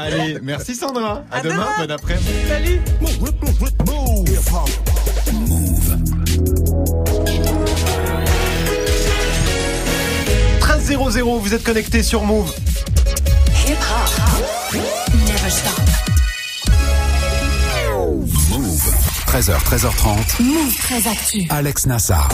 Allez, merci Sandra. À, demain, bon après-midi. Salut. 13.00, vous êtes connecté sur Move. 13h, 13h30. Move très actu. Alex Nassar.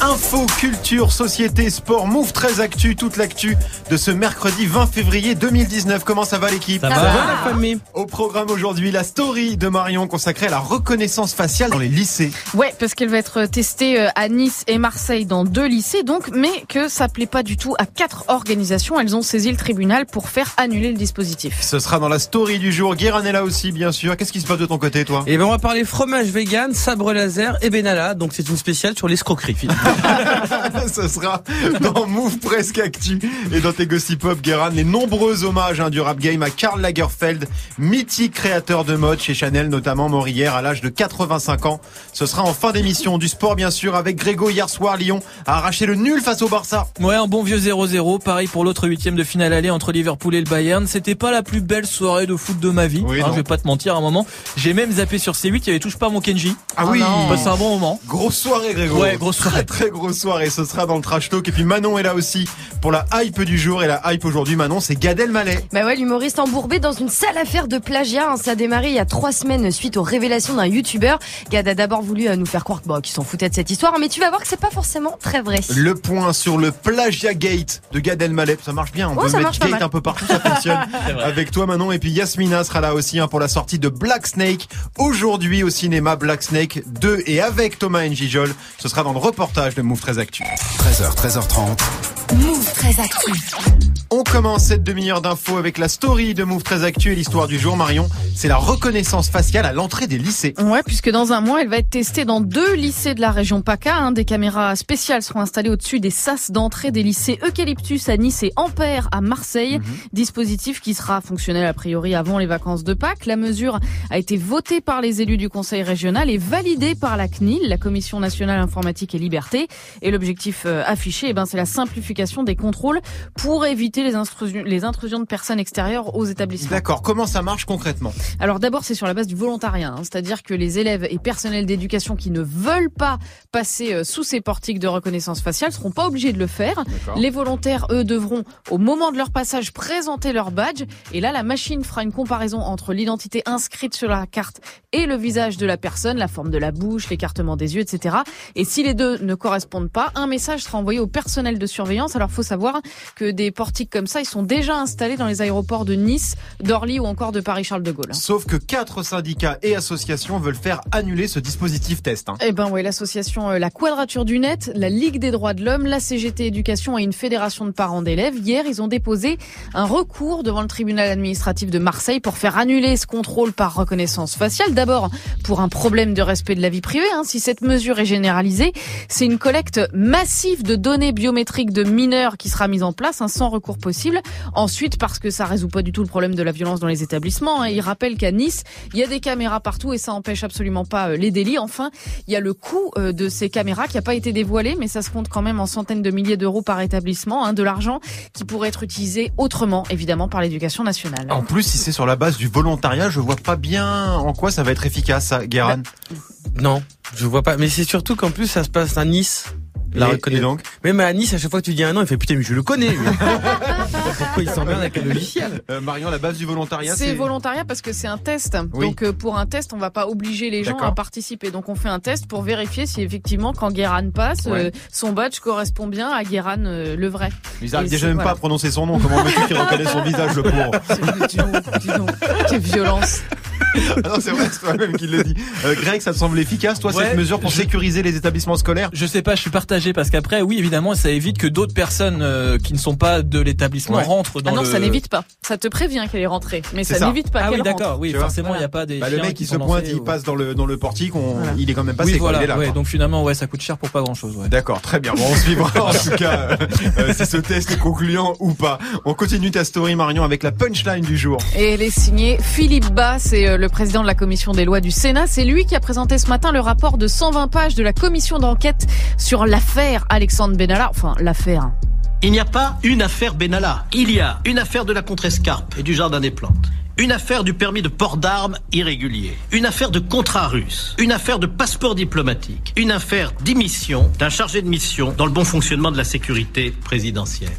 Info, culture, société, sport, Move très actu, toute l'actu de ce mercredi 20 février 2019. Comment ça va l'équipe Ça, va, la famille Au programme aujourd'hui, la story de Marion consacrée à la reconnaissance faciale dans les lycées. Ouais, parce qu'elle va être testée euh, à Nice et Marseille dans deux lycées, donc, mais que ça plaît pas du tout à quatre organisations. Elles ont saisi le tribunal pour faire annuler le dispositif. Ce sera dans la story du jour. Guérin est là aussi, bien sûr. Qu'est-ce qui se passe de ton côté, toi? Et ben on va parler fromage vegan, sabre laser et Benalla. Donc c'est une spéciale sur l'escroquerie. Ce sera dans Move Presque Actu et dans tes Gossip Pop, Guérin, les nombreux hommages hein, du rap game à Karl Lagerfeld, mythique créateur de mode chez Chanel, notamment mort hier à l'âge de 85 ans. Ce sera en fin d'émission du sport, bien sûr, avec Grégo hier soir. Lyon a arraché le nul face au Barça. Ouais, un bon vieux 0-0. Pareil pour l'autre huitième de finale aller entre Liverpool et le Bayern. C'était pas la plus belle soirée de foot de ma vie. Oui, hein, je vais pas te mentir, à un moment, j'ai même zappé sur C8. Il y avait touche pas mon Kenji. Ah oui, J'ai passé un bon moment. Grosse soirée, Grégo. Ouais, grosse soirée. Très, très grosse soirée. Ce sera dans le trash talk. Et puis Manon est là aussi pour la hype du jour. Et la hype aujourd'hui, Manon, c'est Gad Elmaleh. Bah ouais, l'humoriste embourbé dans une sale affaire de plagiat. hein. Ça a démarré il y a trois semaines suite aux révélations d'un youtubeur. Gad a d'abord voulu euh, nous faire croire bon, qu'ils s'en foutaient de cette histoire, mais tu vas voir que c'est pas forcément très vrai. Le point sur le plagiat gate de Gad Elmaleh. Ça marche bien. On Ouais, peut ça mettre gate un peu partout. Ça fonctionne. Avec toi, Manon. Et puis Yasmina sera là aussi hein, pour la sortie de Black Snake. Aujourd'hui au cinéma, Black Snake 2 et avec Thomas Njijol. Ce sera dans le reportage de Move 13 Actu. 13h, 13h30. Move très actu. On commence cette demi-heure d'infos avec la story de Move 13 Actu et l'histoire du jour, Marion. C'est la reconnaissance faciale à l'entrée des lycées. Ouais, puisque dans un mois, elle va être testée dans deux lycées de la région PACA. hein. Des caméras spéciales seront installées au-dessus des sas d'entrée des lycées Eucalyptus à Nice et Ampère à Marseille. Dispositif qui sera fonctionnel a priori avant les vacances de Pâques. La mesure a été votée par les élus du conseil régional et validée par la CNIL, la Commission nationale informatique et liberté. Et l'objectif euh, affiché, eh ben, c'est la simplification des contrôles pour éviter les intrusions, les intrusions de personnes extérieures aux établissements. D'accord. Comment ça marche concrètement? Alors d'abord, c'est sur la base du volontariat, hein, c'est-à-dire que les élèves et personnels d'éducation qui ne veulent pas passer euh, sous ces portiques de reconnaissance faciale seront pas obligés de le faire. Les volontaires, eux, devront, au moment de leur passage, présenter leur badge. Et là, la machine fera une comparaison entre l'identité inscrite sur la carte et le visage de la personne, la forme de la bouche, l'écartement des yeux, etc. Et si les deux ne correspondent pas, un message sera envoyé au personnel de surveillance. Alors, faut savoir que des portiques comme ça, ils sont déjà installés dans les aéroports de Nice, d'Orly ou encore de Paris-Charles de Gaulle. Sauf que quatre syndicats et associations veulent faire annuler ce dispositif test. hein. Eh ben oui, l'association euh, La Quadrature du Net, la Ligue des droits de l'homme, la CGT Éducation et une fédération de parents d'élèves, hier, ils ont déposé un recours devant le tribunal administratif de Marseille pour faire annuler ce contrôle par reconnaissance faciale. D'abord, pour un problème de respect de la vie privée. hein. Si cette mesure est généralisée, c'est une collecte massive de données biométriques de mineurs qui sera mise en place, hein, sans recours possible. Ensuite, parce que ça résout pas du tout le problème de la violence dans les établissements. hein. Il rappelle qu'à Nice, il y a des caméras partout et ça empêche absolument pas euh, les délits. Enfin, il y a le coût euh, de ces caméras qui n'a pas été dévoilé, mais ça se compte quand même en centaines de milliers d'euros par établissement, hein, de l'argent qui pourrait être utilisé autrement, évidemment, par l'éducation nationale. En plus, si c'est sur la base du volontariat, je vois pas bien en quoi ça va être efficace, ça, Guérin. Non, je vois pas. Mais c'est surtout qu'en plus ça se passe à Nice. La reconnaît- donc Même à Nice, à chaque fois que tu dis un nom, il fait putain mais je le connais. Pourquoi il s'emmerde avec un logiciel? Euh, Marion, la base du volontariat, C'est volontariat parce que c'est un test. Oui. Donc euh, pour un test, on va pas obliger les gens à participer. Donc on fait un test pour vérifier si effectivement quand Guéran passe, Ouais. euh, son badge correspond bien à Guéran euh, le vrai. Ils arrivent Et déjà même voilà. pas à prononcer son nom. Comment veux-tu qu'il reconnaisse son visage, le pauvre quelle violence. Ah non, c'est vrai, c'est toi-même qui le dit. Euh, Greg, ça te semble efficace, toi, Ouais, cette mesure pour je- sécuriser les établissements scolaires? Je sais pas, je suis partagé parce qu'après, oui, évidemment, ça évite que d'autres personnes euh, qui ne sont pas de l'établissement Ouais. rentrent dans Ah non, le. ça n'évite pas. Ça te prévient qu'elle est rentrée, mais C'est ça, ça. n'évite pas Ah oui, qu'elle rentre. d'accord, oui, forcément, il Voilà. n'y a pas des. bah, Le mec, qui il se pointe, il passe dans le, dans le portique, on, Voilà. il est quand même passé, Oui, quoi, il voilà, est là. ouais, donc finalement, ouais, ça coûte cher pour pas grand chose, ouais. D'accord, très bien. Bon, on suivra en tout cas euh, euh, si ce test est concluant ou pas. On continue ta story, Marion, avec la punchline du jour. Et elle est signée Philippe Bas, c'est euh, le président de la commission des lois du Sénat. C'est lui qui a présenté ce matin le rapport de 120 pages de la commission d'enquête sur l'affaire Alexandre Benalla. Enfin, l'affaire. Il n'y a pas une affaire Benalla. Il y a une affaire de la contrescarpe et du jardin des plantes. Une affaire du permis de port d'armes irrégulier. Une affaire de contrat russe. Une affaire de passeport diplomatique. Une affaire d'émission d'un chargé de mission dans le bon fonctionnement de la sécurité présidentielle.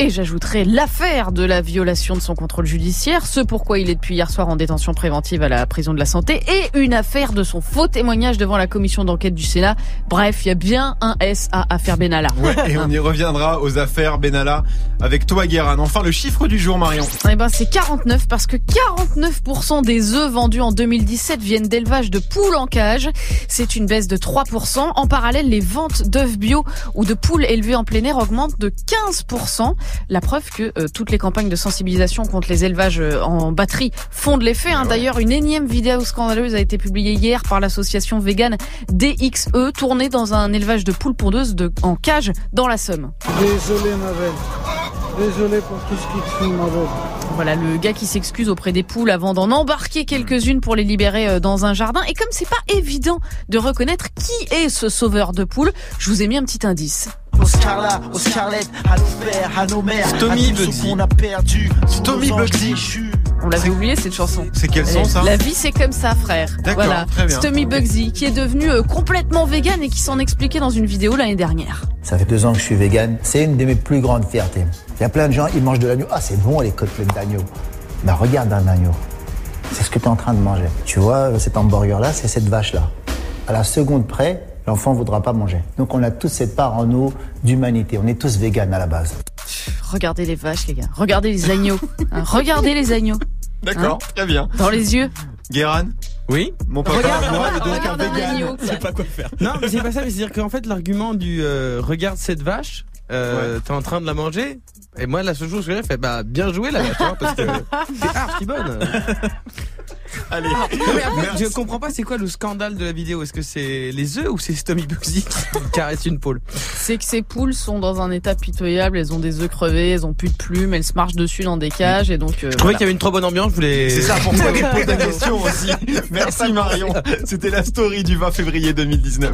Et j'ajouterai l'affaire de la violation de son contrôle judiciaire, ce pourquoi il est depuis hier soir en détention préventive à la prison de la santé, et une affaire de son faux témoignage devant la commission d'enquête du Sénat. Bref, il y a bien un S à affaire Benalla. Ouais, et on y reviendra aux affaires Benalla avec toi, Guérin. Enfin, le chiffre du jour, Marion. Eh ben, c'est 49 parce que 49% des œufs vendus en 2017 viennent d'élevage de poules en cage. C'est une baisse de 3%. En parallèle, les ventes d'œufs bio ou de poules élevées en plein air augmentent de 15%. La preuve que euh, toutes les campagnes de sensibilisation contre les élevages euh, en batterie font de l'effet. Hein. D'ailleurs, une énième vidéo scandaleuse a été publiée hier par l'association vegan DXE, tournée dans un élevage de poules pondeuses de, en cage dans la Somme. Désolé ma belle. Désolé pour tout ce qui te ma belle. Voilà le gars qui s'excuse auprès des poules avant d'en embarquer quelques-unes pour les libérer euh, dans un jardin. Et comme c'est pas évident de reconnaître qui est ce sauveur de poules, je vous ai mis un petit indice. Aux Scarla, aux Scarlett, à nos pères, à nos mères, qu'on a perdu. Bugsy. On l'avait oublié cette chanson. C'est quel son, ça La vie c'est comme ça frère. D'accord, voilà. très bien. C'est Tommy Bugsy qui est devenu euh, complètement vegan et qui s'en expliquait dans une vidéo l'année dernière. Ça fait deux ans que je suis vegan. C'est une de mes plus grandes fiertés. Il y a plein de gens, ils mangent de l'agneau. Ah, c'est bon les côtelettes d'agneau. Bah, regarde un agneau. C'est ce que tu es en train de manger. Tu vois, cet hamburger-là, c'est cette vache-là. À la seconde près, l'enfant ne voudra pas manger. Donc, on a tous cette part en nous d'humanité. On est tous véganes à la base. Regardez les vaches les gars. Regardez les agneaux. Hein, regardez les agneaux. D'accord, très bien. Dans les yeux. Guéran, Oui mon papa Regarde, moi est donc un regarde un vegan. agneau. C'est pas quoi faire. Non, mais c'est pas ça, mais c'est-à-dire qu'en fait, l'argument du euh, regarde cette vache, euh, t'es en train de la manger, et moi, la seule chose que j'ai fait, bah, bien joué la vache, hein, parce que t'es archi bonne. Allez, Non, mais après, Merci. je comprends pas, c'est quoi le scandale de la vidéo? Est-ce que c'est les œufs ou c'est Tommy Bugsy qui caresse une poule? C'est que ces poules sont dans un état pitoyable. Elles ont des œufs crevés, elles ont plus de plumes, elles se marchent dessus dans des cages et donc. euh, Je trouvais voilà. qu'il y avait une trop bonne ambiance, je voulais... C'est ça je pose la question aussi. Merci Marion. C'était la story du 20 février 2019.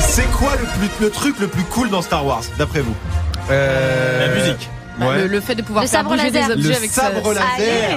C'est quoi le, plus, le truc le plus cool dans Star Wars, d'après vous? La musique. Bah, le, le fait de pouvoir Le faire sabre bouger laser. des objets Le avec sabre sa- laser.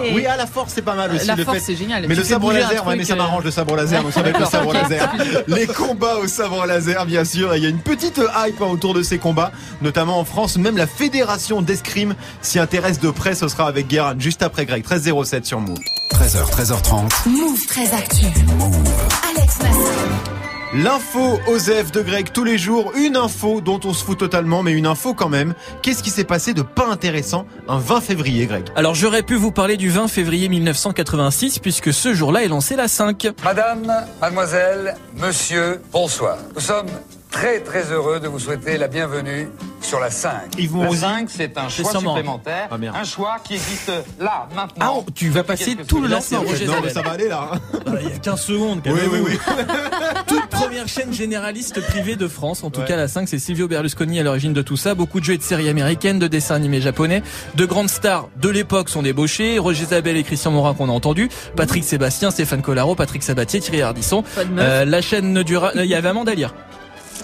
Allez. Oui, à la force, c'est pas mal aussi. La le force, fait- c'est génial. Mais Tu le sabre laser, ouais, mais ça euh, m'arrange le sabre laser. Moi, ça va être le sabre laser. Les combats au sabre laser, bien sûr. Et Il y a une petite hype hein, autour de ces combats, notamment en France. Même la fédération d'escrime s'y intéresse de près. Ce sera avec Guérin juste après Greg. 13-07 sur Move. 13h, 13h30. Move très actu. Alex Nassar. L'info Osef de Greg tous les jours, une info dont on se fout totalement, mais une info quand même. Qu'est-ce qui s'est passé de pas intéressant un 20 février, Greg Alors j'aurais pu vous parler du 20 février 1986 puisque ce jour-là est lancé la 5. Madame, mademoiselle, monsieur, bonsoir. Nous sommes très très heureux de vous souhaiter la bienvenue sur la 5. Yves La Mourouzi 5, c'est un choix sûrement. supplémentaire, Ah, un choix qui existe là, Ah, maintenant. on- tu vas passer tout le lancement. Roger Non, mais ça va aller là. hein. Ah, Il y a 15 secondes. Oui, oui, oui. Toute première chaîne généraliste privée de France, en tout Ouais. cas la 5, c'est Silvio Berlusconi à l'origine de tout ça. Beaucoup de jeux et de séries américaines, de dessins animés japonais, de grandes stars de l'époque sont débauchés. Roger Zabel et Christian Morin qu'on a entendu, Patrick Sébastien, Stéphane Collaro, Patrick Sabatier, Thierry Ardisson. Euh, la chaîne ne durera, il y avait Amanda Lear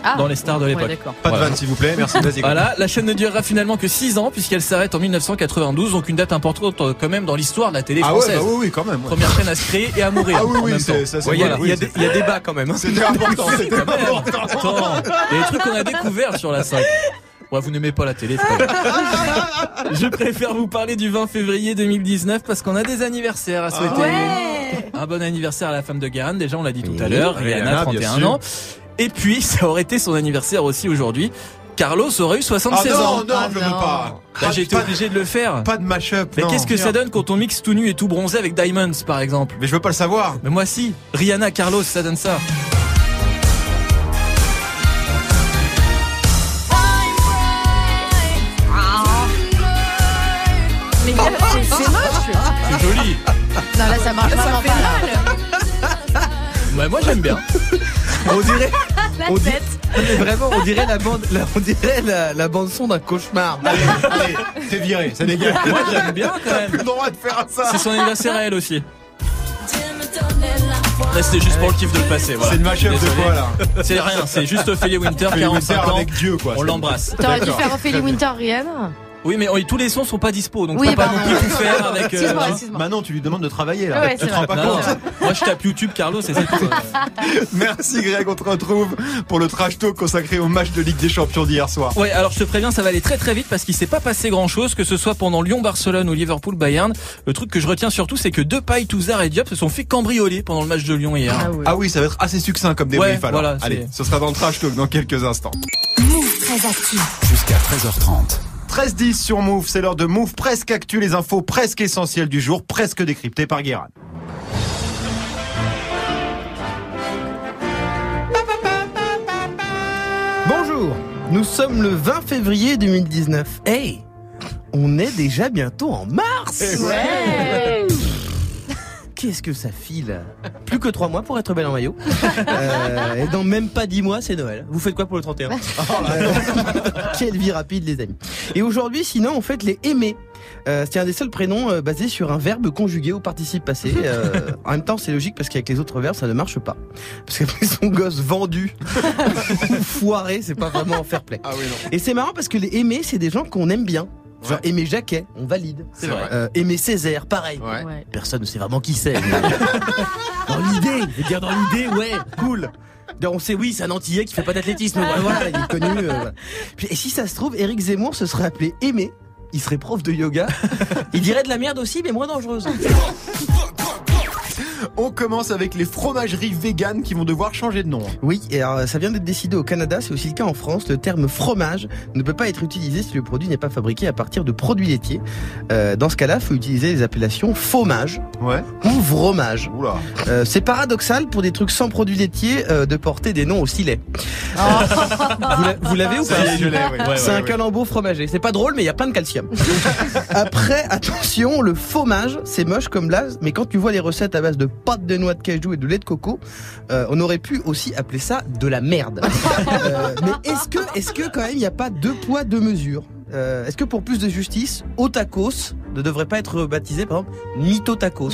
Ah. dans les stars de Ouais, l'époque. d'accord. Pas de Voilà. vanne, s'il vous plaît. Merci, vas-y. Voilà, la chaîne ne durera finalement que 6 ans puisqu'elle s'arrête en 1992, donc une date importante euh, quand même dans l'histoire de la télé Ah ouais, française. bah oui, oui, quand même. ouais. Première chaîne à se créer et à mourir Ah oui, oui, ça Ouais, Il y, a- voilà, il y a oui, des- y a débat quand même. hein. C'était important, c'était important. Attends, il y a des trucs qu'on a découverts sur la 5. Ouais, vous n'aimez pas la télé, pas. Je préfère vous parler du 20 février 2019 parce qu'on a des anniversaires à souhaiter. Un bon anniversaire à la femme de Guérin, déjà on l'a dit tout à l'heure, Rihanna, Rihanna, bien 31 sûr. ans. Et puis, ça aurait été son anniversaire aussi aujourd'hui. Carlos aurait eu Ah 76 non, ans. non, je veux pas. Bah, J'ai été obligé de le faire. Pas de mash-up. Mais qu'est-ce que ça donne quand on mixe tout nu et tout bronzé avec Diamonds, par exemple? Mais je veux pas le savoir. Mais moi si. Rihanna, Carlos, ça donne ça. Mais c'est c'est moche. C'est joli. Non, là, ça marche vraiment pas. là. Ouais, moi j'aime bien. On dirait, La on mais vraiment, on dirait la bande, la- on dirait la, la bande son d'un cauchemar. Allez, allez, t'es viré, ça dégage. Moi j'aime bien quand T'as même. plus le droit de faire ça. C'est son anniversaire à elle aussi. Restez juste pour le kiff de le passer. voilà. C'est une mashup de quoi, là C'est rien, c'est juste Ophélie Winter, Ophélie 45 Winter ans. avec Dieu, quoi. On l'embrasse. T'aurais dû faire Ophélie Winter, Rihanna. Oui, mais tous les sons sont pas dispo, donc Oui, pas pardon. non plus tout faire avec. euh, Excuse-moi, hein. excuse-moi. Maintenant, tu lui demandes de travailler, là. Ouais, tu c'est te rends vrai. pas Non, compte non. Moi, je tape YouTube, Carlos, et c'est tout. Merci, Greg. On te retrouve pour le trash talk consacré au match de Ligue des Champions d'hier soir. Ouais, alors je te préviens, ça va aller très très vite parce qu'il s'est pas passé grand chose, que ce soit pendant Lyon-Barcelone ou Liverpool-Bayern. Le truc que je retiens surtout, c'est que Depay, Touzard et Diop se sont fait cambrioler pendant le match de Lyon hier. Ah oui, ça va être assez succinct comme débrief Ouais, alors. voilà, Allez, ce sera dans le trash talk dans quelques instants. Move très actif. Jusqu'à 13h30. 13-10 sur Move, c'est l'heure de Move presque actu, les infos presque essentielles du jour, presque décryptées par Guérin. Bonjour, nous sommes le 20 février 2019. Hey, on est déjà bientôt en mars Ouais. Qu'est-ce que ça file Plus que 3 mois pour être belle en maillot. Euh, et dans même pas 10 mois, c'est Noël. Vous faites quoi pour le 31 Euh, Quelle vie rapide les amis. Et aujourd'hui, sinon, on fête les aimés. Euh, c'est un des seuls prénoms euh, basés sur un verbe conjugué au participe passé. Euh, en même temps, c'est logique parce qu'avec les autres verbes, ça ne marche pas. Parce qu'après son gosse vendu, foiré, c'est pas vraiment en fair play. Ah oui, non. Et c'est marrant parce que les aimés, c'est des gens qu'on aime bien. Genre Aimé Jacquet, on valide. C'est vrai. Euh, Aimé Césaire, pareil. Ouais. Ouais. Personne ne sait vraiment qui c'est. mais- dans l'idée, je veux dire dans l'idée, ouais, cool. Donc, On sait, oui, c'est un Antillais qui fait pas d'athlétisme. ouais, voilà, il est connu. euh, Et si ça se trouve, Eric Zemmour se serait appelé Aimé. Il serait prof de yoga. Il dirait de la merde aussi, mais moins dangereuse. On commence avec les fromageries véganes qui vont devoir changer de nom. Oui, et alors, ça vient d'être décidé au Canada, c'est aussi le cas en France. Le terme fromage ne peut pas être utilisé si le produit n'est pas fabriqué à partir de produits laitiers. Euh, dans ce cas-là, il faut utiliser les appellations fromage Ouais. ou vromage. Oula. Euh, c'est paradoxal pour des trucs sans produits laitiers euh, de porter des noms aussi laids. Vous l'a- Vous l'avez ou pas oui. C'est ouais, un ouais. calembour fromager. C'est pas drôle, mais il y a plein de calcium. Après, attention, le fromage, c'est moche comme l'as, mais quand tu vois les recettes à base de pâte de noix de cajou et de lait de coco, euh, on aurait pu aussi appeler ça de la merde. Euh, mais est-ce que, est-ce que quand même il n'y a pas deux poids deux mesures? Euh, Est-ce que pour plus de justice, Otakos ne devrait pas être baptisé par exemple Mitotacos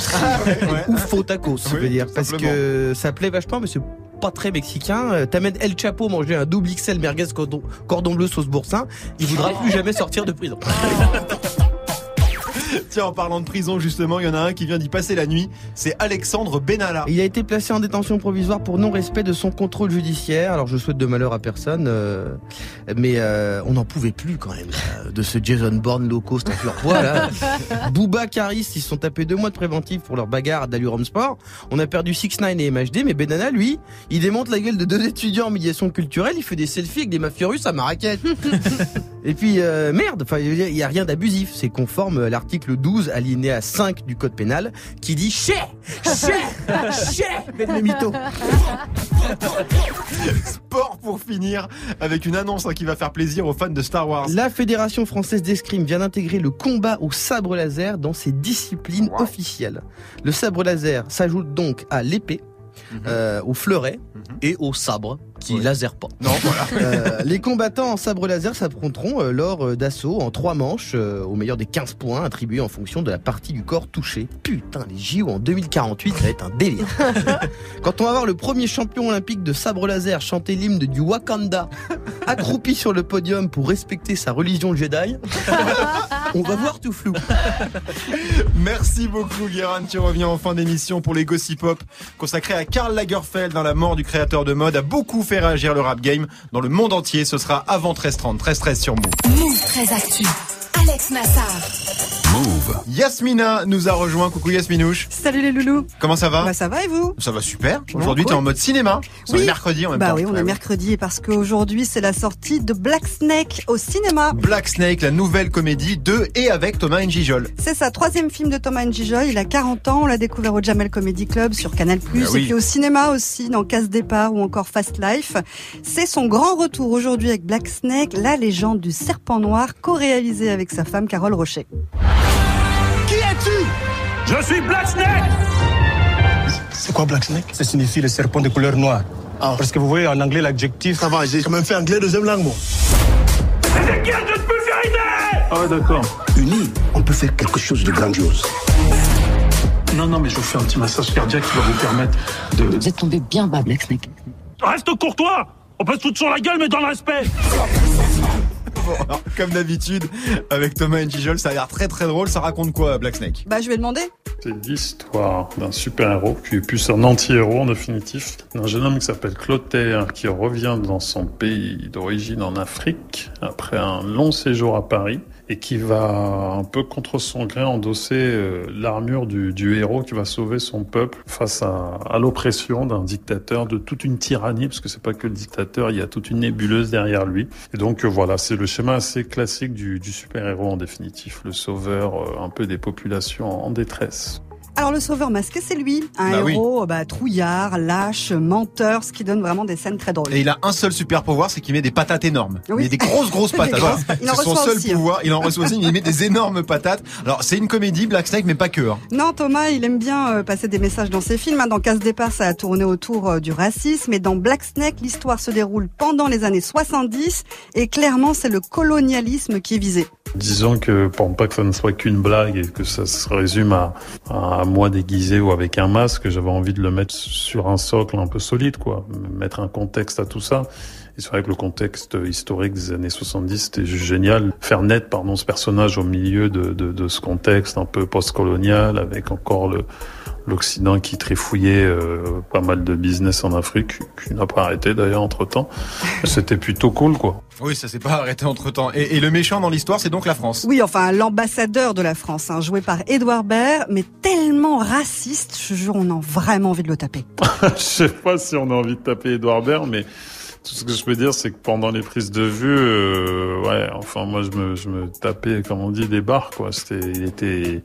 ou faux tacos, je veux dire, parce simplement. que ça plaît vachement, mais c'est pas très mexicain. T'amènes El Chapo manger un double XL merguez cordon, cordon bleu sauce boursin, il voudra plus jamais sortir de prison. Tiens, en parlant de prison, justement, il y en a un qui vient d'y passer la nuit. C'est Alexandre Benalla. Il a été placé en détention provisoire pour non-respect de son contrôle judiciaire. Alors je souhaite de malheur à personne, euh, mais euh, on n'en pouvait plus quand même euh, de ce Jason Bourne low cost en surpoids là. Booba, Caris, ils se sont tapés deux mois de préventif pour leur bagarre à Dalurum Sport. On a perdu 6 9 et MHD, mais Benana lui, il démonte la gueule de deux étudiants en médiation culturelle. Il fait des selfies avec des mafieux russes à Marrakech. Et puis euh, merde, enfin il y a rien d'abusif, c'est conforme à l'article 12 alinéa 5 du code pénal qui dit chais, chais, chais, le mytho. Sport pour finir, avec une annonce hein, qui va faire plaisir aux fans de Star Wars. La Fédération française d'escrime vient d'intégrer le combat au sabre laser dans ses disciplines officielles. Le sabre laser s'ajoute donc à l'épée, euh, au fleuret et au sabre qui laser pas. Non, voilà. Euh, les combattants en sabre laser s'affronteront euh, lors euh, d'assauts en trois manches euh, au meilleur des 15 points attribués en fonction de la partie du corps touchée. Putain, les JO en 2048, ça va être un délire. Quand on va voir le premier champion olympique de sabre laser chanter l'hymne du Wakanda, accroupi sur le podium pour respecter sa religion Jedi, on va voir tout flou. Merci beaucoup, Guérin. Tu reviens en fin d'émission pour les Gossip Pop, consacré à Karl Lagerfeld dans la mort du créateur de mode, a beaucoup fait réagir le rap game dans le monde entier. Ce sera avant 13h30, 13h13 sur Move. Move très actu. Alex Nassar. Move. Yasmina nous a rejoint. Coucou Yasminouche. Salut les loulous. Comment ça va Bah ça va et vous Ça va super. Aujourd'hui, cool. t'es en mode cinéma. C'est Oui. mercredi en même Bah temps. oui, on est mercredi et parce qu'aujourd'hui c'est la sortie de Black Snake au cinéma. Black Snake, la nouvelle comédie de et avec Thomas Njijol. C'est sa troisième film de Thomas Njijol, il a 40 ans, on l'a découvert au Jamel Comedy Club sur Canal+, Ah oui. et puis au cinéma aussi dans Casse Départ ou encore Fast Life. C'est son grand retour aujourd'hui avec Black Snake, la légende du serpent noir, co-réalisé avec sa femme Carole Rocher. Qui es-tu? Je suis Black Snake C'est quoi Black Snake? Ça signifie le serpent de couleur noire. Parce que vous voyez en anglais l'adjectif. Ça va, j'ai quand même fait anglais deuxième langue, moi. C'est qui je faire idée Ah ouais, d'accord. Unis, on peut faire quelque chose de grandiose. Non, non, mais je vous fais un petit massage cardiaque qui va vous permettre de... Vous êtes tombé bien bas, Black Snake. Reste courtois On peut se foutre sur la gueule, mais dans le respect alors, comme d'habitude, avec Thomas et Gijol, ça a l'air très très drôle. Ça raconte quoi, Black Snake Bah, je vais demander. C'est l'histoire d'un super-héros, qui est plus un anti-héros en définitif, d'un jeune homme qui s'appelle Clotaire, qui revient dans son pays d'origine en Afrique, après un long séjour à Paris, et qui va un peu contre son gré endosser euh, l'armure du, du héros qui va sauver son peuple face à, à l'oppression d'un dictateur, de toute une tyrannie, parce que c'est pas que le dictateur, il y a toute une nébuleuse derrière lui. Et donc euh, voilà, c'est le schéma assez classique du, du super-héros en définitif, le sauveur euh, un peu des populations en détresse. Alors le sauveur masqué, c'est lui, un Bah oui. héros bah, trouillard, lâche, menteur, ce qui donne vraiment des scènes très drôles. Et il a un seul super pouvoir, c'est qu'il met des patates énormes. Oui. Il met des grosses grosses patates. grosses- il en son seul aussi, hein. pouvoir. Il en reçoit aussi, mais il met des énormes patates. Alors c'est une comédie, Black Snake, mais pas que. hein. Non, Thomas, il aime bien euh, passer des messages dans ses films. hein. Dans Casse Départ, ça a tourné autour euh, du racisme. Et dans Black Snake, l'histoire se déroule pendant les années 70. Et clairement, c'est le colonialisme qui est visé. Disons que pour pas que ça ne soit qu'une blague et que ça se résume à, à moi déguisé ou avec un masque, j'avais envie de le mettre sur un socle un peu solide, quoi, mettre un contexte à tout ça. Et c'est vrai que le contexte historique des années 70, c'était génial. Faire naître, pardon, ce personnage au milieu de, de, de ce contexte un peu post-colonial, avec encore le l'Occident qui trifouillait euh, pas mal de business en Afrique, qui n'a pas arrêté d'ailleurs entre temps. C'était plutôt cool, quoi. Oui, ça s'est pas arrêté entre temps. Et, et le méchant dans l'histoire, c'est donc la France. Oui, enfin, l'ambassadeur de la France, hein, joué par Édouard Baird, mais tellement raciste, je te jure, on a vraiment envie de le taper. Je sais pas si on a envie de taper Edouard Baird, mais tout ce que je peux dire, c'est que pendant les prises de vue, euh, ouais, enfin moi je me, je me tapais, comme on dit, des barres, quoi. C'était, il était,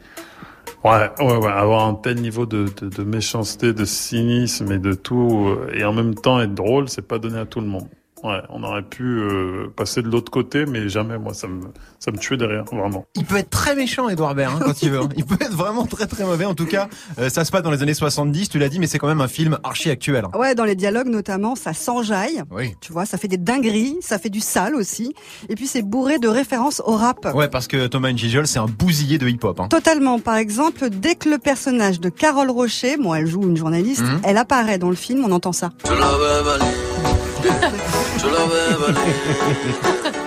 ouais, ouais, ouais, avoir un tel niveau de, de, de méchanceté, de cynisme et de tout, euh, et en même temps être drôle, c'est pas donné à tout le monde. Ouais, on aurait pu euh, passer de l'autre côté, mais jamais, moi, ça me, ça me tuait derrière, vraiment. Il peut être très méchant, Edouard Baird, hein, quand il veut. hein. Il peut être vraiment très très mauvais. En tout cas, euh, ça se passe dans les années 70, tu l'as dit, mais c'est quand même un film archi actuel. hein. Ouais, dans les dialogues notamment, ça s'enjaille. Oui. Tu vois, ça fait des dingueries, ça fait du sale aussi. Et puis c'est bourré de références au rap. Ouais, parce que Thomas Gijol, c'est un bousillé de hip-hop. Hein. Totalement. Par exemple, dès que le personnage de Carole Rocher, bon, elle joue une journaliste, Mhm. elle apparaît dans le film, on entend ça. Je l'avais valé.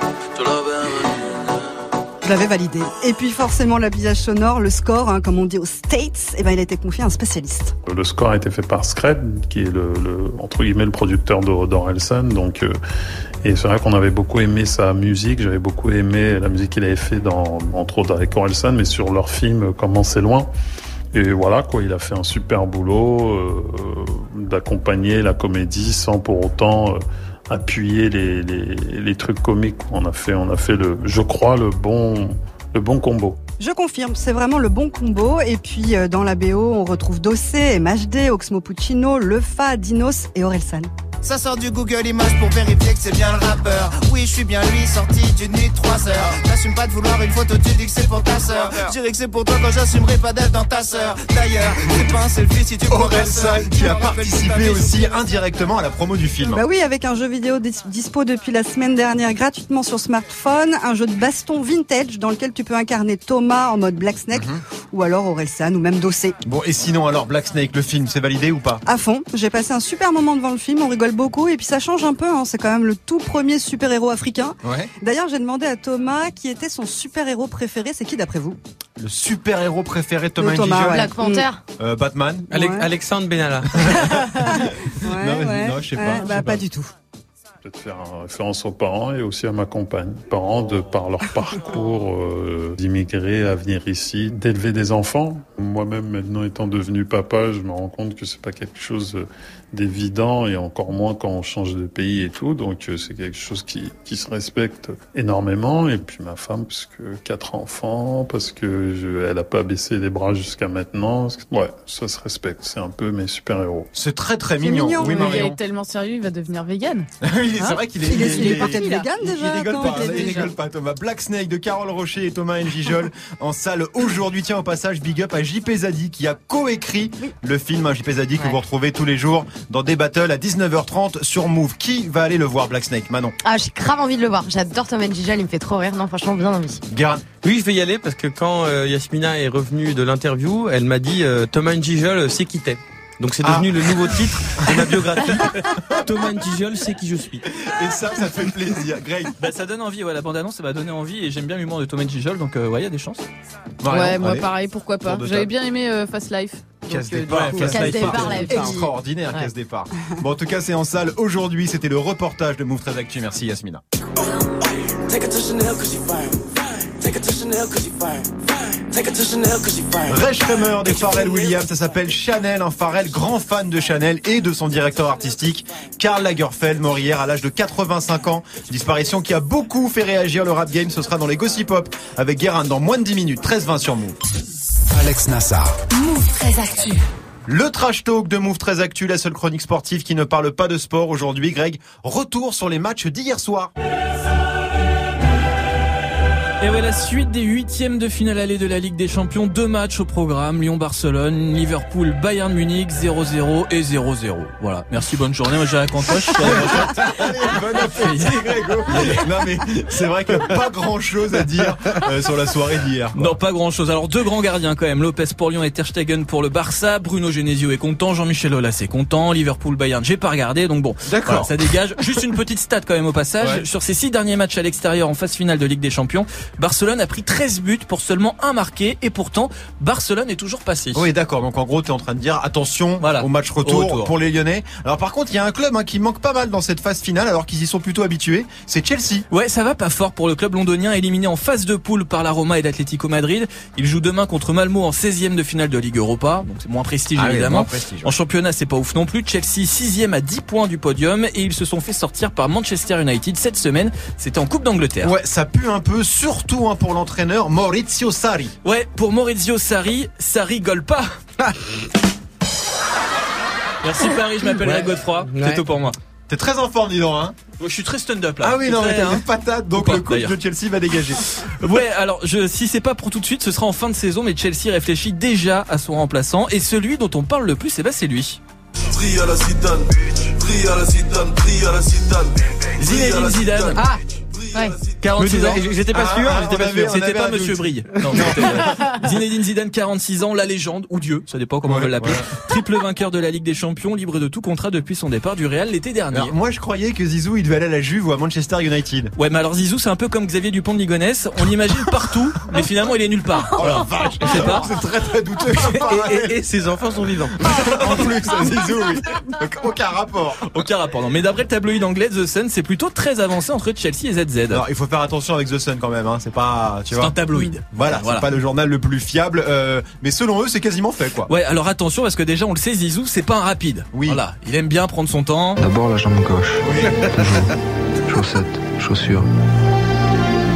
Je l'avais validé. Et puis forcément l'habillage sonore, le score, hein, comme on dit aux States, eh ben, il a été confié à un spécialiste. Le score a été fait par Scred, qui est le, le entre guillemets le producteur d'Or- d'Orelsan. Donc, euh, et c'est vrai qu'on avait beaucoup aimé sa musique. J'avais beaucoup aimé la musique qu'il avait fait dans, entre autres avec Orelsan, mais sur leur film euh, Comment c'est loin. Et voilà quoi, il a fait un super boulot euh, d'accompagner la comédie sans pour autant euh, appuyer les, les, trucs comiques. On a fait, on a fait le, je crois, le bon, le bon combo. Je confirme, c'est vraiment le bon combo. Et puis euh, dans la BO, on retrouve Dossé, MHD, Oxmo Puccino, Lefa, Dinos et Orelsan. Ça sort du Google Images pour vérifier que c'est bien le rappeur. Oui, je suis bien lui, sorti d'une nuit de 3 heures. J'assume pas de vouloir une photo, tu dis que c'est pour ta sœur. Je dirais que c'est pour toi quand j'assumerai pas d'être dans ta sœur. D'ailleurs, c'est pas un selfie si tu Orelsan, qui a participé aussi indirectement à la promo du film. Bah oui, avec un jeu vidéo dis- dispo depuis la semaine dernière gratuitement sur smartphone, un jeu de baston vintage dans lequel tu peux incarner Thomas en mode Black Snake Mhm. Ou alors Orelsan ou même Dossé. Bon, et sinon alors, Black Snake, le film, c'est validé ou pas? À fond, j'ai passé un super moment devant le film, on rigole beaucoup et puis ça change un peu, hein, c'est quand même le tout premier super-héros africain. Ouais. D'ailleurs, j'ai demandé à Thomas qui était son super-héros préféré, c'est qui d'après vous? Le super-héros préféré Thomas Thomas, ouais. Black Panther. Euh, Batman Ouais. Alexandre Benalla. Non, mais- non, je sais pas, bah, sais pas du tout. Peut-être faire référence aux parents et aussi à ma compagne. Parents, de par leur parcours euh, d'immigrés à venir ici, d'élever des enfants. Moi-même, maintenant étant devenu papa, je me rends compte que c'est pas quelque chose euh, d'évident et encore moins quand on change de pays et tout. Donc euh, c'est quelque chose qui, qui se respecte énormément. Et puis ma femme, parce que quatre enfants, parce que je, elle a pas baissé les bras jusqu'à maintenant. Ouais, ça se respecte. C'est un peu mes super-héros. C'est très très mignon. mignon, oui, mais il est tellement sérieux, il va devenir vegan. oui, il est- c'est vrai qu'il est, Il est- il est peut-être vegan déjà, Il rigole pas, il était il déjà. rigole pas, Thomas. Black Snake de Carole Rocher et Thomas Njijol en salle aujourd'hui. Tiens, au passage, big up à JP Zadi qui a coécrit le film. hein, JP Zadi que vous retrouvez tous les jours dans des battles à 19h30 sur Move. Qui va aller le voir, Black Snake Manon. Ah, j'ai grave envie de le voir. J'adore Tom Gijal, il me fait trop rire. Non, franchement, bien envie. Guérin. Oui, je vais y aller parce que quand euh, Yasmina est revenue de l'interview, elle m'a dit euh, Thomas Njijol sait qui t'es. Donc c'est devenu le nouveau titre de ma biographie. Thomas Njijol sait qui je suis. Et ça, ça fait plaisir. Greg. Bah, ça donne envie, ouais, la bande-annonce, ça m'a donné envie et j'aime bien l'humour de Thomas Gijol, donc euh, ouais, il y a des chances. ouais, moi pareil, pourquoi pas. J'avais bien aimé euh, Fast Life. Casse Donc, euh, départ, du coup, casse départ, extraordinaire, Ouais. casse départ. Bon, en tout cas, c'est en salle aujourd'hui. C'était le reportage de Move 13 Actu. Merci Yasmina. Ray Schremer des Pharrell Williams, ça s'appelle Chanel, un Pharrell grand fan de Chanel et de son directeur artistique, Karl Lagerfeld, mort hier à l'âge de 85 ans. Disparition qui a beaucoup fait réagir le rap game, ce sera dans les Gossip Pop avec Guérin dans moins de 10 minutes, 13-20 sur Move. Alex Nassar. Le trash talk de Move 13 Actu, la seule chronique sportive qui ne parle pas de sport aujourd'hui. Greg, retour sur les matchs d'hier soir. Et ouais, la suite des huitièmes de finale allée de la Ligue des Champions. Deux matchs au programme. Lyon-Barcelone, Liverpool-Bayern Munich, 0-0 et 0-0. Voilà. Merci, bonne journée. Moi, j'ai la cantoche. Bon appétit, Grégo. Non mais c'est vrai qu'il n'y a pas grand chose à dire euh, sur la soirée d'hier. Non, pas grand chose. Alors, deux grands gardiens quand même. Lopez pour Lyon et Ter Stegen pour le Barça. Bruno Genesio est content. Jean-Michel Aulas est content. Liverpool, Bayern, j'ai pas regardé. Donc bon. D'accord. Voilà, ça dégage. Juste une petite stat quand même au passage. Ouais. Sur ces six derniers matchs à l'extérieur en phase finale de Ligue des Champions, Barcelone a pris 13 buts pour seulement un marqué. Et pourtant, Barcelone est toujours passé. Oui, d'accord. Donc en gros, tu es en train de dire attention au match retour, Au retour. pour les Lyonnais. Alors par contre, il y a un club hein, qui manque pas mal dans cette phase finale, alors qu'ils y sont plutôt habitués. C'est Chelsea. Ouais, ça va pas fort pour le club londonien éliminé en phase de poule par la Roma et l'Atlético Madrid. Il joue demain contre Malmo en 16e de finale de Ligue Europa, donc c'est moins prestige Ah évidemment. moins prestige, ouais. En championnat, c'est pas ouf non plus. Chelsea 6e à 10 points du podium et ils se sont fait sortir par Manchester United cette semaine. C'était en Coupe d'Angleterre. Ouais, ça pue un peu, surtout hein, pour l'entraîneur Maurizio Sarri. Ouais, pour Maurizio Sarri, ça rigole pas. Merci Paris, je m'appelle Ouais. Godefroy. Ouais. C'est tout pour moi. T'es très en forme, dis donc. Hein Je suis très stand-up là. ah oui, non, mais t'as hein. une patate, donc pas, le coach de Chelsea va dégager. Ouais, alors je, si c'est pas pour tout de suite, ce sera en fin de saison, mais Chelsea réfléchit déjà à son remplaçant et celui dont on parle le plus, eh ben, c'est lui. Zidane. Zidane. Zidane. Ah Ouais. 46 ans. J'étais pas Ah, sûr, ah, j'étais on pas avait- sûr. C'était pas Monsieur. Brille. Non, c'était, euh, Zinedine Zidane, 46 ans, la légende, ou Dieu, ça dépend comment on veut l'appeler. Triple vainqueur de la Ligue des Champions, libre de tout contrat depuis son départ du Real l'été dernier. Alors, moi, je croyais que Zizou, il devait aller à la Juve ou à Manchester United. Ouais, mais alors Zizou, c'est un peu comme Xavier Dupont de Ligonnès. On l'imagine partout, mais finalement, il est nulle part. Oh la vache Je sais pas. C'est très très douteux et ses enfants sont vivants. En plus, Zizou, oui. Donc, aucun rapport. Aucun rapport, non. Mais d'après le tabloïd anglais The Sun, c'est plutôt très avancé entre Chelsea et ZZ. Alors, il faut faire attention avec The Sun quand même, hein. C'est pas, tu C'est vois. un tabloïd. Voilà, Voilà. c'est pas le journal le plus fiable, euh, mais selon eux, c'est quasiment fait, quoi. Ouais, alors attention parce que déjà on le sait, Zizou, c'est pas un rapide. Oui. Voilà, il aime bien prendre son temps. D'abord la jambe gauche. Chaussettes, chaussures.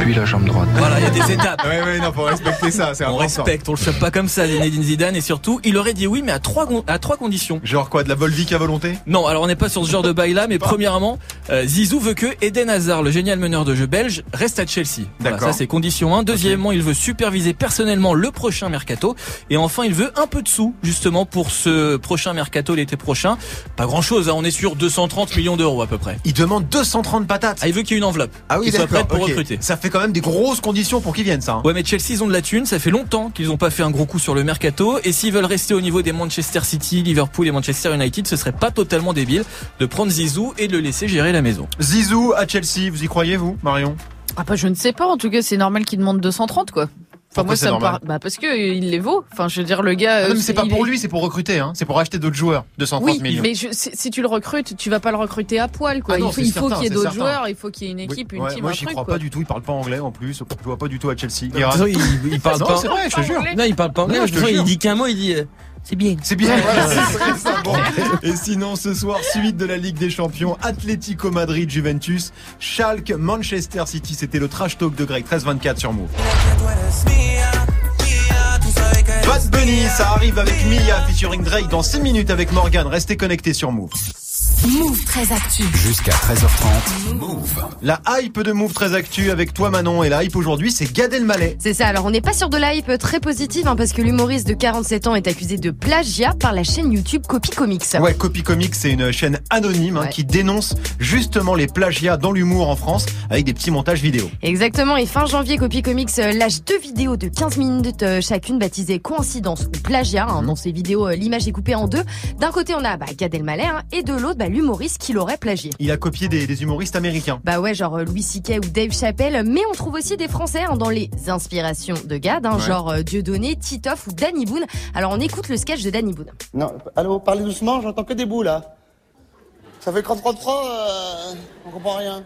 Puis la jambe droite. Voilà, il y a des étapes. Ouais, ouais, non, faut respecter ça, c'est On important. respecte, on le chope pas comme ça, Zinedine Zidane, et surtout, il aurait dit oui, mais à trois, à trois conditions. Genre quoi, de la Volvic à volonté? Non, alors on n'est pas sur ce genre de bail là, mais premièrement, euh, Zizou veut que Eden Hazard, le génial meneur de jeu belge, reste à Chelsea. Voilà, D'accord. ça c'est condition 1. Deuxièmement, il veut superviser personnellement le prochain mercato. Et enfin, il veut un peu de sous, justement, pour ce prochain mercato l'été prochain. Pas grand chose, on est sur 230 millions d'euros à peu près. Il demande 230 patates. Ah, il veut qu'il y ait une enveloppe. Ah oui, qu'il soit d'accord. prêt pour ok. recruter. Ça fait quand même des grosses conditions pour qu'ils viennent, ça. hein. Ouais, mais Chelsea, ils ont de la thune. Ça fait longtemps qu'ils n'ont pas fait un gros coup sur le mercato. Et s'ils veulent rester au niveau des Manchester City, Liverpool et Manchester United, ce serait pas totalement débile de prendre Zizou et de le laisser gérer la maison. Zizou à Chelsea, vous y croyez, vous, Marion? Ah bah je ne sais pas, en tout cas c'est normal qu'il demande 230 quoi. Enfin moi ça me bah parce que euh, il les vaut. Enfin je veux dire le gars Ah non, euh, mais c'est pas pour est- lui, c'est pour recruter, hein. C'est pour acheter d'autres joueurs. 230 Oui, millions. mais je- si, si tu le recrutes, tu vas pas le recruter à poil quoi. Ah non, il faut, qu'il y ait d'autres joueurs, il faut qu'il y ait une Oui, équipe, une ouais, team, moi j'y crois quoi. pas du tout, il parle pas anglais en plus, je vois pas du tout à Chelsea. Façon, il, il parle Non, pas. c'est vrai, je te jure. Non, il parle pas anglais. Non, il dit qu'un mot, il dit euh, c'est bien. C'est bien, voilà, c'est très ça. Bon. Et sinon, ce soir, suite de la Ligue des Champions, Atlético Madrid, Juventus, Schalke, Manchester City. C'était le trash talk de Greg, 13-24 sur Move. Bad Bunny, ça arrive avec Mia featuring Drake dans 6 minutes avec Morgan. Restez connectés sur Move. Move très actu. Jusqu'à 13h30. Move. La hype de Move très actu avec toi Manon et la hype aujourd'hui c'est Gad Elmaleh. C'est ça, alors on n'est pas sur de la hype très positive hein, parce que l'humoriste de 47 ans est accusé de plagiat par la chaîne YouTube Copy Comics. Ouais, Copy Comics c'est une chaîne anonyme hein, Ouais. qui dénonce justement les plagiats dans l'humour en France avec des petits montages vidéo. Exactement, et fin janvier, Copy Comics euh, lâche deux vidéos de 15 minutes euh, chacune baptisées coïncidence ou plagiat. hein. Dans ces vidéos, euh, l'image est coupée en deux. D'un côté, on a bah, Gad Elmaleh hein, et de l'autre, bah, l'humoriste qui l'aurait plagié. Il a copié des, des humoristes américains. Bah ouais, genre euh, Louis C.K. ou Dave Chappelle, mais on trouve aussi des Français hein, dans les inspirations de Gad, hein, Ouais. genre euh, Dieudonné, Titoff ou Danny Boone. Alors on écoute le sketch de Danny Boone. Non, allô, parlez doucement, j'entends que des bouts là. Ça fait 30 30 francs, euh, on comprend rien.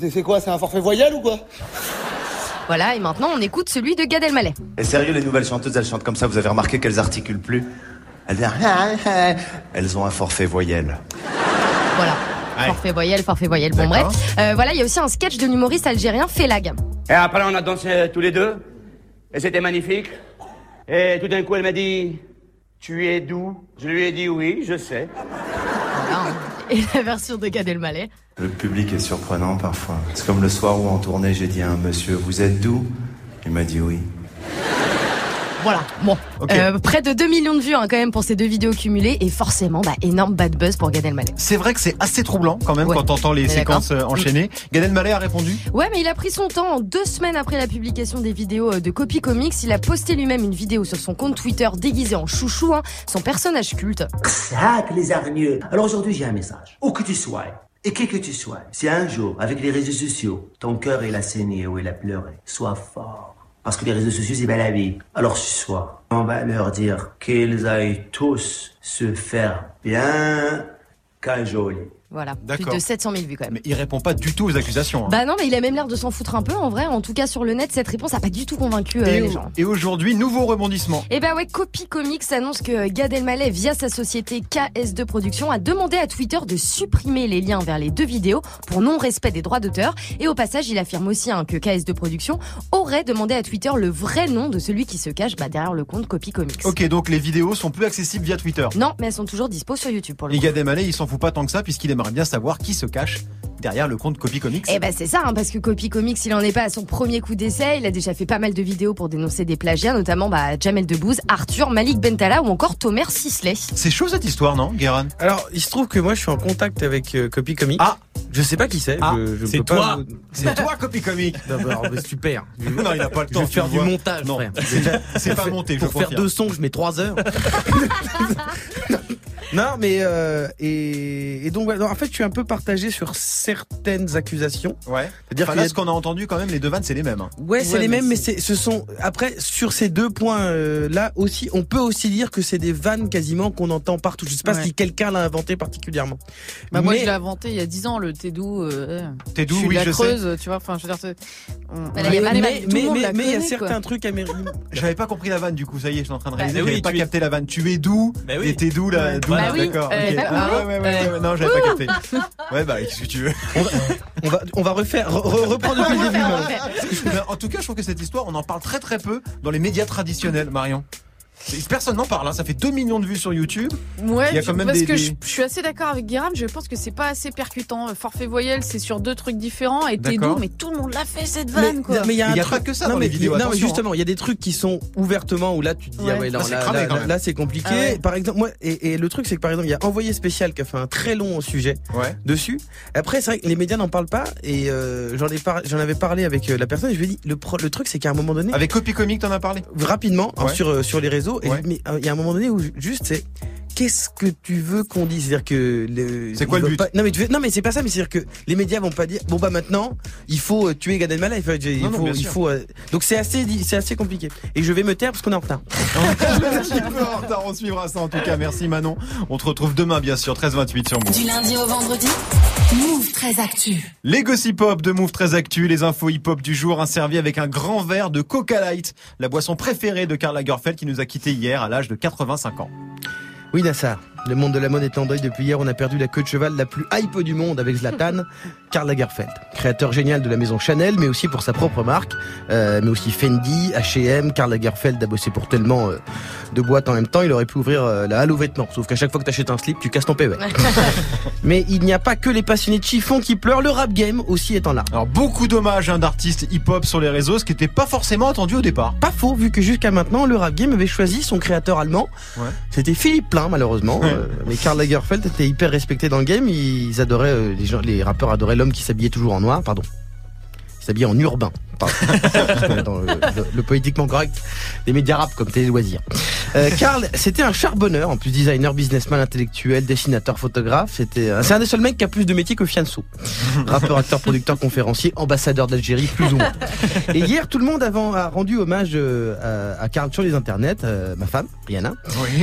C'est- C'est quoi, c'est un forfait voyelle ou quoi? Voilà, et maintenant on écoute celui de Gad Elmaleh. Et sérieux, les nouvelles chanteuses, elles chantent comme ça, vous avez remarqué qu'elles articulent plus? Elles disent, Elles ont un forfait voyelle. Voilà. Forfait voyelle, forfait voyelle. Bon bref, Euh, voilà, il y a aussi un sketch de l'humoriste algérien Felag. Et après, on a dansé tous les deux. Et c'était magnifique. Et tout d'un coup, elle m'a dit Tu es doux Je lui ai dit oui, je sais. Et la version de Gad Elmaleh. Le public est surprenant parfois. C'est comme le soir où en tournée, j'ai dit à un monsieur, vous êtes doux Il m'a dit oui. Voilà, bon. Euh, près de 2 millions de vues hein, quand même pour ces deux vidéos cumulées et forcément bah, énorme bad buzz pour Gad Elmaleh. C'est vrai que c'est assez troublant quand même Ouais. quand t'entends les On est séquences d'accord. euh, enchaînées. Gad Elmaleh a répondu Ouais, mais il a pris son temps. Deux semaines après la publication des vidéos euh, de Copy Comics, il a posté lui-même une vidéo sur son compte Twitter déguisé en chouchou, hein, son personnage culte. Hack les araignées. Alors aujourd'hui, j'ai un message. Où que tu sois, et qui que tu sois, si un jour, avec les réseaux sociaux, ton cœur il a saigné ou il a pleuré, sois fort. Parce que les réseaux sociaux, c'est pas la vie. Alors ce soir, on va leur dire qu'ils aillent tous se faire bien cajoler. Voilà, plus de 700 000 vues quand même. Mais il répond pas du tout aux accusations. hein. Bah non, mais il a même l'air de s'en foutre un peu en vrai. En tout cas, sur le net, cette réponse a pas du tout convaincu euh, les gens. et aujourd'hui, nouveau rebondissement. Et bah ouais, Copy Comics annonce que Gad Elmaleh, via sa société KS2 Productions, a demandé à Twitter de supprimer les liens vers les deux vidéos pour non-respect des droits d'auteur. Et au passage, il affirme aussi hein, que KS2 Productions aurait demandé à Twitter le vrai nom de celui qui se cache bah, derrière le compte Copy Comics. Ok, donc les vidéos sont plus accessibles via Twitter. Non, mais elles sont toujours dispo sur YouTube pour le Et coup. Gad Elmaleh, il s'en fout pas tant que ça puisqu'il aimerait bien savoir qui se cache derrière le compte Copy Comics. Eh ben c'est ça, hein, parce que Copy Comics, il en est pas à son premier coup d'essai. Il a déjà fait pas mal de vidéos pour dénoncer des plagiats, notamment bah, Jamel Debbouze, Arthur, Malik Bentala ou encore Tomer Sisley. C'est chaud cette histoire, non, Guéran Alors, il se trouve que moi, je suis en contact avec euh, Copy Comics. Ah Je sais pas qui c'est. Ah, je, je c'est toi. vous- C'est toi, Copy Comics D'abord, bah, super. Non, il a pas le Je temps. vais tu faire du vois. montage, Non, frère. c'est- pas faire- monté, je Pour faire confirme. deux sons, je mets trois heures. non, mais euh, et, et donc voilà, en fait, je suis un peu partagé sur certaines accusations. Ouais. C'est-à-dire Enfin, y là, a- ce qu'on a entendu quand même, les deux vannes, c'est les mêmes. hein. Ouais, c'est les mêmes, mais c'est, ce sont après sur ces deux points euh, là aussi, on peut aussi dire que c'est des vannes quasiment qu'on entend partout. Je sais pas Ouais. si quelqu'un l'a inventé particulièrement. Bah moi je l'ai inventé il y a 10 ans le Tédou. Euh, T'es doux, je suis oui, la je sais. Creuse, tu vois. Enfin, je veux dire, on- Bah, il mais il y a certains trucs américains. J'avais pas compris la vanne, du coup, ça y est, je suis en train de réaliser. Bah oui, j'avais pas tu es- capté la vanne. Tu es doux, Bah oui. et t'es doux là, Bah oui, d'accord. euh, ok. d'accord. Ah ouais, ouais, ouais, ouais, non, j'avais pas capté. Ouais, bah, qu'est-ce que tu veux On va on va refaire re- re- reprendre depuis le début. En tout cas, je trouve que cette histoire, on en parle très très peu dans les médias traditionnels, Marion. Personne n'en parle, hein. ça fait 2 millions de vues sur YouTube. Ouais, Il y a quand même parce des- que des- Je, je suis assez d'accord avec Guérin, je pense que c'est pas assez percutant. Forfait voyelle, c'est sur deux trucs différents et doux, mais tout le monde l'a fait cette Mais, vanne quoi. mais il y a, un Il y a truc- pas que ça non, dans mais, les vidéos, Non, mais attention, justement, il y a des trucs qui sont ouvertement où là tu te dis Ouais. ah ouais non, Là, c'est là, cramé, là, quand là, même. là, c'est compliqué. Ah ouais. Par exemple, moi et, et le truc c'est que par exemple il y a envoyé spécial qui a fait un très long sujet Ouais. dessus. Après c'est vrai que les médias n'en parlent pas et euh, j'en ai par- j'en avais parlé avec euh, la personne et je lui ai dit le pro- le truc c'est qu'à un moment donné Avec Copy Comic, t'en as parlé? Rapidement hein, sur euh, sur les réseaux Ouais. mais euh, il y a un moment donné où ju- juste c'est qu'est-ce que tu veux qu'on dise? C'est-à-dire que le- C'est quoi le but? pas- Non mais tu veux- non mais c'est pas ça mais c'est-à-dire que les médias vont pas dire bon bah maintenant il faut euh, tuer Gad Elmaleh il faut il Non, faut, il euh, donc c'est assez c'est assez compliqué et je vais me taire parce qu'on est en retard. Un petit peu en retard, on suivra ça en tout cas. Merci Manon. On te retrouve demain, bien sûr, 13h28 sur Move. Du lundi au vendredi, Move très actu. Les gossip hop de Move très actu, les infos hip hop du jour, un servi avec un grand verre de Coca Light, la boisson préférée de Karl Lagerfeld qui nous a quitté hier à l'âge de 85 ans. Oui Nassar. Le monde de la mode est en deuil depuis hier. On a perdu la queue de cheval la plus hype du monde avec Zlatan, Karl Lagerfeld. Créateur génial de la maison Chanel, mais aussi pour sa propre marque. Euh, mais aussi Fendi, H&M. Karl Lagerfeld a bossé pour tellement euh, de boîtes en même temps. Il aurait pu ouvrir euh, la halle aux vêtements. Sauf qu'à chaque fois que t'achètes un slip, tu casses ton PV. mais il n'y a pas que les passionnés de chiffon qui pleurent. Le rap game aussi est en larmes. Alors beaucoup d'hommages hein, d'artistes hip-hop sur les réseaux, ce qui n'était pas forcément attendu au départ. Pas faux, vu que jusqu'à maintenant, le rap game avait choisi son créateur allemand. Ouais. C'était Philippe Plein, malheureusement. Euh, mais Karl Lagerfeld était hyper respecté dans le game. Ils adoraient, euh, les, rappeurs adoraient l'homme qui s'habillait toujours en noir, pardon. Il s'habillait en urbain. Pardon. dans le, le- le politiquement correct des médias rap comme Télé Loisirs. Euh, Karl, c'était un charbonneur, en plus designer, businessman, intellectuel, dessinateur, photographe. C'était, euh, c'est un des seuls mecs qui a plus de métiers que Fianso. Rappeur, acteur, producteur, conférencier, ambassadeur d'Algérie, plus ou moins. Et hier, tout le monde avant- a rendu hommage euh, à, Karl sur les internets. euh, ma femme, Rihanna,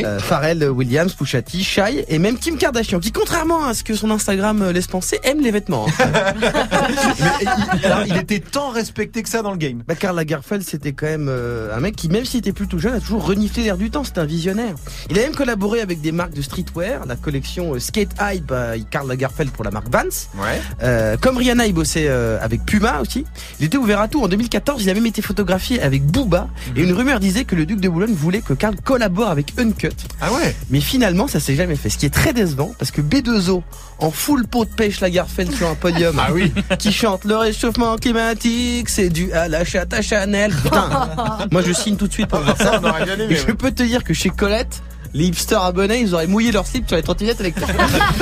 euh, Pharrell Williams, Pushati, Shai et même Kim Kardashian, qui contrairement à ce que son Instagram laisse penser, aime les vêtements. hein. Mais il, alors, il était tant respecté que ça dans le game. Bah, Karl Lagerfeld, c'était quand même un mec qui, même s'il était plutôt jeune, a toujours reniflé l'air du temps. C'était un visionnaire. Il a même collaboré avec des marques de streetwear, la collection euh, Skate High by Karl Lagerfeld pour la marque Vans. Ouais. Euh, comme Rihanna, il bossait euh, avec Puma aussi. Il était ouvert à tout. En 2014, il a même été photographié avec Booba. Et une rumeur disait que le duc de Boulogne voulait que Karl collabore avec Uncut. Ah ouais Mais finalement, ça s'est jamais fait. Ce qui est très décevant, parce que B2O, en full pot de pêche Lagerfeld sur un podium, Ah oui. qui chante le réchauffement climatique, c'est dû à la chatte à Chanel. Putain, moi je signe tout de suite pour voir ça. On aurait bien aimé, Et je ouais. peux te dire que chez Colette, les hipsters abonnés, ils auraient mouillé leur slip sur les trottinettes avec toi.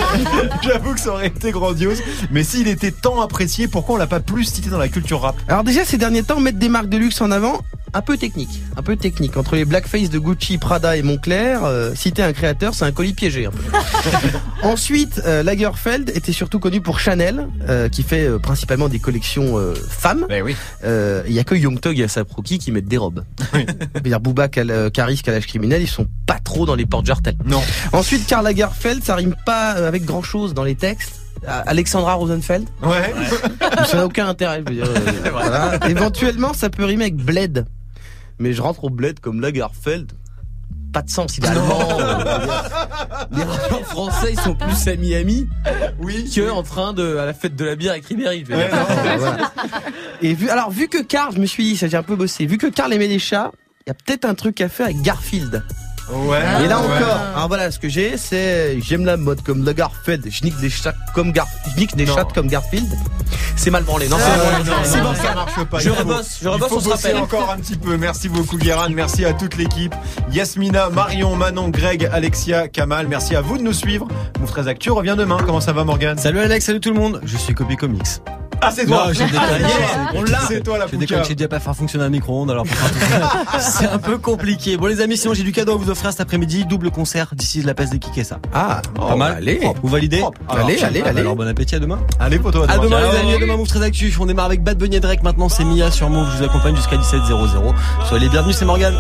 J'avoue que ça aurait été grandiose. Mais s'il était tant apprécié, pourquoi on l'a pas plus cité dans la culture rap? Alors déjà ces derniers temps mettre des marques de luxe en avant un peu technique, un peu technique entre les blackface de Gucci, Prada et Moncler, euh, citer un créateur, c'est un colis piégé un peu. Ensuite, euh, Lagerfeld était surtout connu pour Chanel euh, qui fait euh, principalement des collections euh, femmes. Ben oui. Euh, Il y a que Young Thug et Asaproki qui mettent des robes. C'est-à-dire Booba, Cal- Caris, Kalash Criminel, ils sont pas trop dans les portes jartelles. Non. Ensuite, Karl Lagerfeld, ça rime pas euh, avec grand chose dans les textes. Alexandra Rosenfeld, Ouais. ça n'a aucun intérêt. Je veux dire, voilà. Éventuellement, ça peut rimer avec Bled. Mais je rentre au Bled comme Lagerfeld. Pas de sens, il est allemand. Les rappeurs français, ils sont plus à Miami Oui. que en train de, à la fête de la bière avec Ribéry. je veux Ouais, dire. non. voilà. Et vu, alors, vu que Karl, je me suis dit, ça j'ai un peu bossé, vu que Karl aimait les chats, il y a peut-être un truc à faire avec Garfield. Ouais. Et là ouais. encore, alors voilà, ce que j'ai, c'est j'aime la mode comme Lagerfeld, je nique des chats comme Gar, je nique des Non. chats comme Garfield. C'est mal branlé. Non, Ah, c'est bon. ça marche pas. Je Il faut- rebosse, je il rebosse, faut on se bosser rappelle. encore un petit peu. Merci beaucoup, Guérin. Merci à toute l'équipe. Yasmina, Marion, Manon, Greg, Alexia, Kamal. Merci à vous de nous suivre. Move 13 Actu revient demain. Comment ça va, Morgan Salut Alex, salut tout le monde. Je suis Copy Comics. Ah, c'est toi. Non, j'ai déconné. Ah. On l'a. C'est toi la Je déconne, pouca. j'ai déjà pas faire fonctionner un micro-ondes, alors pour faire tout ça, c'est un peu compliqué. Bon les amis, sinon j'ai du cadeau à vous offrir cet après-midi, double concert d'ici de la peste des Kikés ça. Ah, Pas mal. allez. Vous validez Alors, allez, allez, allez. Alors bon appétit à demain. Allez, poteau, À demain Ciao. les amis, à demain Move très actu. On démarre avec Bad Bunny et Drake maintenant, c'est Mia sur Move, je vous accompagne jusqu'à 17 00. Soyez les bienvenus, c'est Morgan.